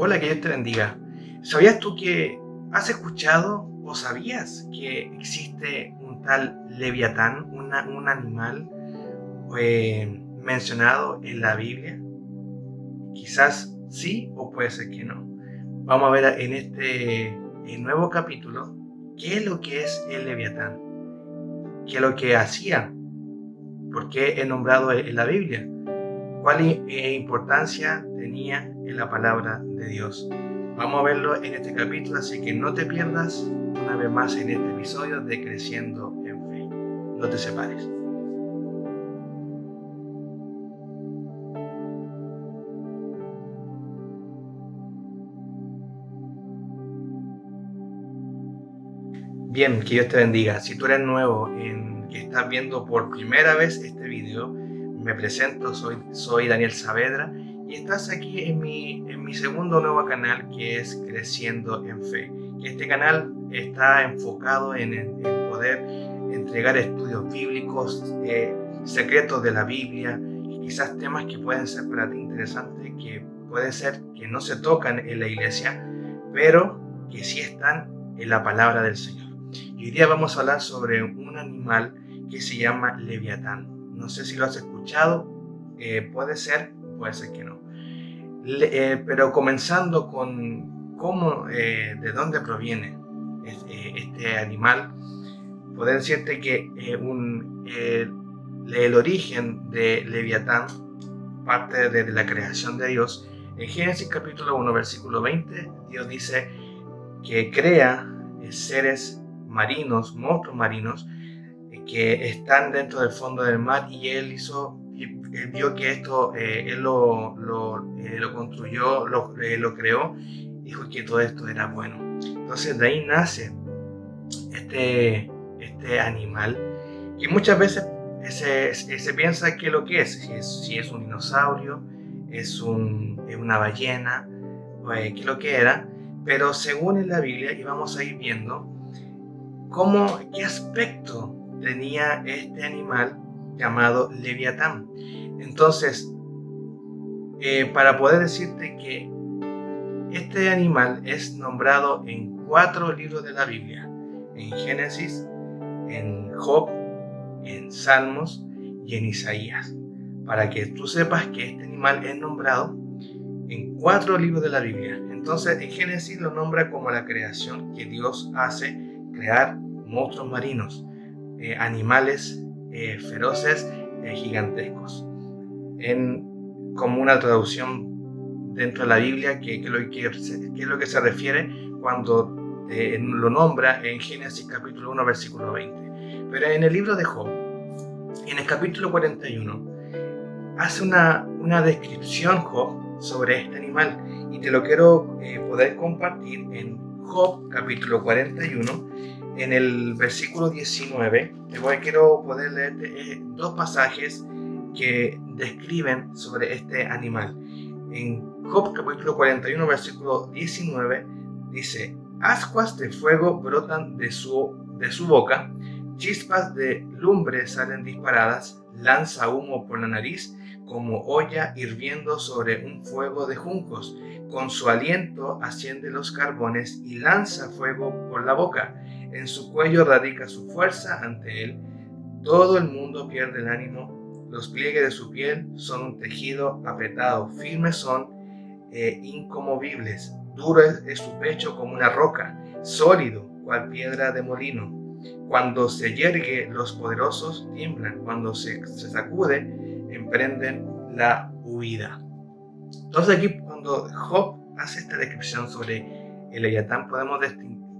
Hola, que Dios te bendiga. ¿Sabías tú que has escuchado o sabías que existe un tal leviatán, un animal eh, mencionado en la Biblia? Quizás sí o puede ser que no. Vamos a ver en este nuevo capítulo qué es lo que es el leviatán, qué es lo que hacía, por qué es nombrado en la Biblia cuál eh, importancia tenía en la palabra de Dios. Vamos a verlo en este capítulo, así que no te pierdas una vez más en este episodio de Creciendo en Fe. No te separes. Bien, que Dios te bendiga. Si tú eres nuevo en estás viendo por primera vez este video, me presento, soy, soy Daniel Saavedra y estás aquí en mi, en mi segundo nuevo canal que es Creciendo en Fe. Este canal está enfocado en, poder entregar estudios bíblicos, eh, secretos de la Biblia y quizás temas que pueden ser para ti interesantes, que puede ser que no se tocan en la iglesia, pero que sí están en la palabra del Señor. Y hoy día vamos a hablar sobre un animal que se llama Leviatán. No sé si lo has escuchado, eh, puede ser, puede ser que no. Eh, pero comenzando con cómo, eh, de dónde proviene este animal, puedo decirte que el origen de Leviatán parte de, de la creación de Dios. En Génesis capítulo 1, versículo 20, Dios dice que crea seres marinos, monstruos marinos, que están dentro del fondo del mar y él hizo y vio que esto eh, él lo, lo, eh, lo construyó, lo, eh, lo, creó, dijo que todo esto era bueno. Entonces de ahí nace este, este animal que muchas veces se, se piensa que lo que es, si es, si es un dinosaurio, es, un, es una ballena, que lo que era, pero según en la Biblia, y vamos a ir viendo cómo, qué aspecto tenía este animal llamado Leviatán. Entonces, eh, para poder decirte que este animal es nombrado en cuatro libros de la Biblia, en Génesis, en Job, en Salmos y en Isaías, para que tú sepas que este animal es nombrado en cuatro libros de la Biblia. Entonces, en Génesis lo nombra como la creación que Dios hace, crear monstruos marinos. Eh, animales eh, feroces eh, gigantescos. En, como una traducción dentro de la Biblia, que, que, lo, que, que es lo que se refiere cuando lo nombra en Génesis capítulo 1, versículo 20. Pero en el libro de Job, en el capítulo 41, hace una, una descripción Job sobre este animal y te lo quiero poder compartir en Job capítulo 41 en el versículo 19, quiero poder leer eh, dos pasajes que describen sobre este animal. En Job capítulo 41, versículo 19, dice, ascuas de fuego brotan de su, de su boca, chispas de lumbre salen disparadas, lanza humo por la nariz como olla hirviendo sobre un fuego de juncos. Con su aliento asciende los carbones y lanza fuego por la boca en su cuello radica su fuerza ante él. Todo el mundo pierde el ánimo. Los pliegues de su piel son un tejido apretado. Firmes son eh, incomovibles. Duro es, su pecho como una roca. Sólido, cual piedra de molino. Cuando se yergue, los poderosos tiemblan. Cuando se, sacude, emprenden la huida. Entonces aquí cuando Job hace esta descripción sobre el Leviatán podemos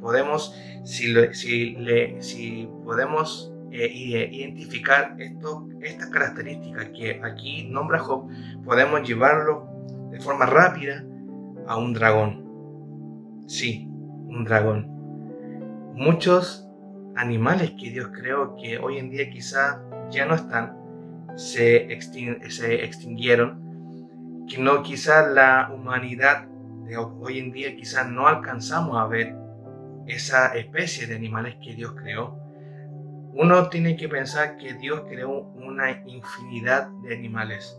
podemos, si, si, si podemos eh, identificar esto, estas características que aquí nombra Job, podemos llevarlo de forma rápida a un dragón. Sí, un dragón. Muchos animales que Dios creó que hoy en día quizá ya no están, se, se extinguieron, que no quizá la humanidad de hoy en día quizá no alcanzamos a ver esa especie de animales que Dios creó, uno tiene que pensar que Dios creó una infinidad de animales.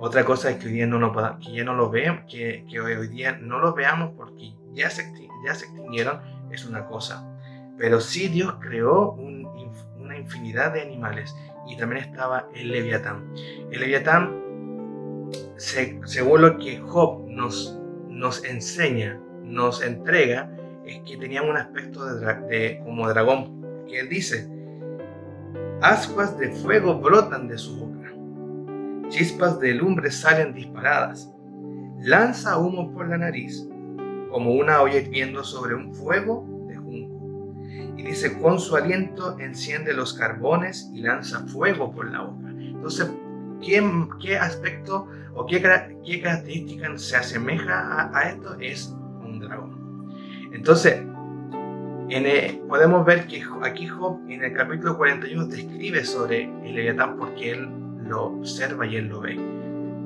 Otra cosa es que hoy día no lo, que ya no lo vean, que, que, hoy día no lo veamos porque ya se, ya se extinguieron, es una cosa. Pero sí Dios creó una infinidad de animales y también estaba el leviatán. El leviatán, según lo que Job nos, nos enseña, nos entrega, es que tenía un aspecto de, como dragón, que él dice, ascuas de fuego brotan de su boca, chispas de lumbre salen disparadas, lanza humo por la nariz, como una olla hirviendo sobre un fuego. Y dice, con su aliento enciende los carbones y lanza fuego por la boca. Entonces, ¿qué, qué aspecto o qué, qué característica se asemeja a, esto? Es un dragón. Entonces, en podemos ver que aquí Job en el capítulo 41 describe sobre el Leviatán porque él lo observa y él lo ve.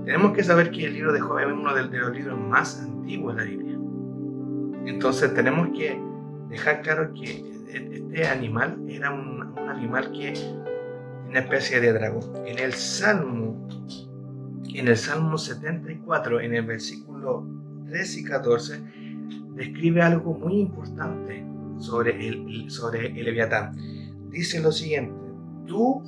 Tenemos que saber que el libro de Job es uno de, de los libros más antiguos de la Biblia. Entonces tenemos que dejar claro que este animal era un, animal que una especie de dragón. En el Salmo, en el Salmo 74, en el versículo 13 y 14, describe algo muy importante sobre el, sobre el Leviatán. Dice lo siguiente, tú,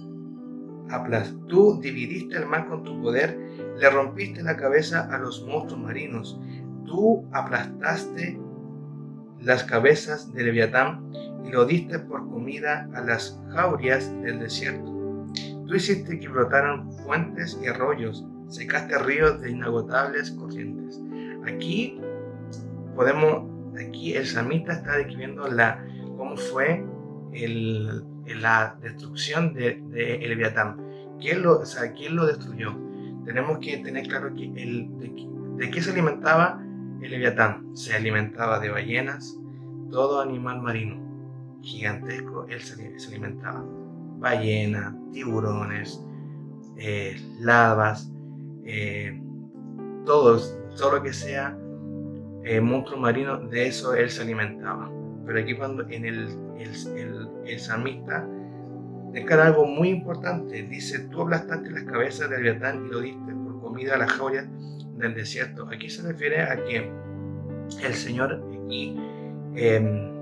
tú dividiste el mar con tu poder, le rompiste la cabeza a los monstruos marinos, tú aplastaste las cabezas de Leviatán y lo diste por comida a las jaurias del desierto. Tú hiciste que brotaran fuentes y arroyos, secaste ríos de inagotables corrientes. Aquí podemos, aquí el samita está describiendo la, cómo fue el, la destrucción de, de Leviatán. ¿Quién lo, o sea, ¿Quién lo destruyó? Tenemos que tener claro que el, de, de qué se alimentaba el leviatán se alimentaba de ballenas, todo animal marino gigantesco, él se, alimentaba. Ballenas, tiburones, eh, lavas, eh, todos, todo lo que sea eh, monstruo marino, de eso él se alimentaba. Pero aquí cuando en el, el, el, salmista declara algo muy importante, dice, tú aplastaste las cabezas del leviatán y lo diste por comida a las joyas del desierto. Aquí se refiere a que el Señor aquí em,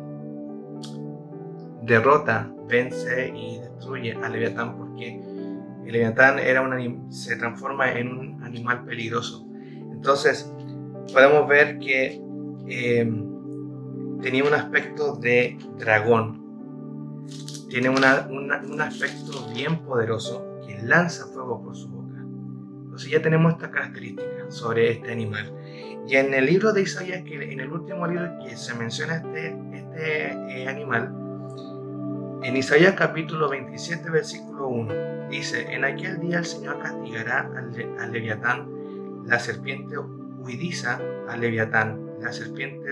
derrota, vence y destruye al Leviatán porque el Leviatán era un se transforma en un animal peligroso. Entonces, podemos ver que em, tenía un aspecto de dragón. Tiene un aspecto bien poderoso que lanza fuego por su boca. Entonces ya tenemos esta característica sobre este animal. Y en el libro de Isaías, que en el último libro que se menciona este, este eh, animal, en Isaías capítulo 27, versículo 1, dice, en aquel día el Señor castigará al, leviatán, la serpiente huidiza al leviatán, la serpiente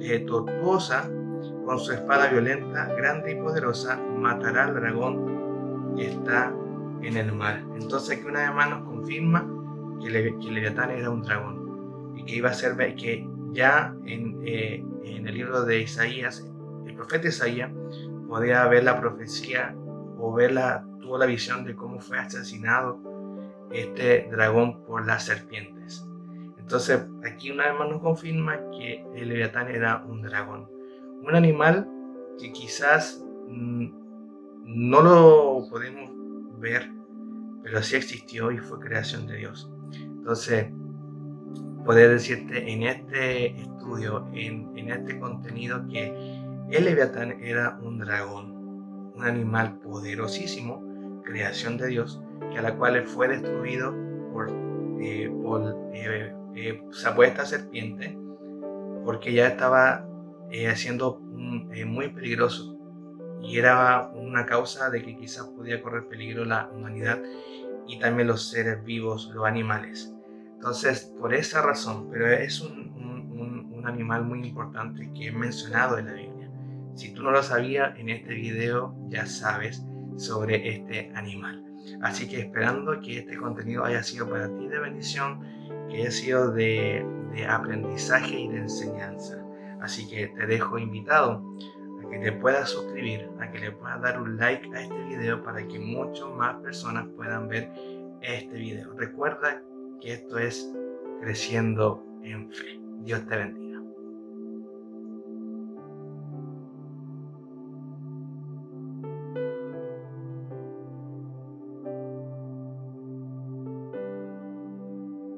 eh, tortuosa, con su espada violenta, grande y poderosa, matará al dragón que está en el mar. Entonces aquí una vez más nos confirma que, el Leviatán era un dragón y que iba a ser que ya en, eh, en el libro de Isaías, el profeta Isaías podía ver la profecía o ver la, tuvo la visión de cómo fue asesinado este dragón por las serpientes. Entonces aquí una vez más nos confirma que el Leviatán era un dragón, un animal que quizás mm, no lo podemos ver, pero sí existió y fue creación de Dios. Entonces, poder decirte en este estudio, en, en este contenido, que el Leviatán era un dragón, un animal poderosísimo, creación de Dios, que a la cual fue destruido por, eh, por eh, eh, esta serpiente, porque ya estaba siendo muy peligroso y era una causa de que quizás podía correr peligro la humanidad y también los seres vivos, los animales. Entonces, por esa razón, pero es un, un, animal muy importante que he mencionado en la Biblia. Si tú no lo sabías, en este video ya sabes sobre este animal. Así que esperando que este contenido haya sido para ti de bendición, que haya sido de, aprendizaje y de enseñanza. Así que te dejo invitado que te puedas suscribir, a que le puedas dar un like a este video para que muchas más personas puedan ver este video. Recuerda que esto es creciendo en fe. Dios te bendiga.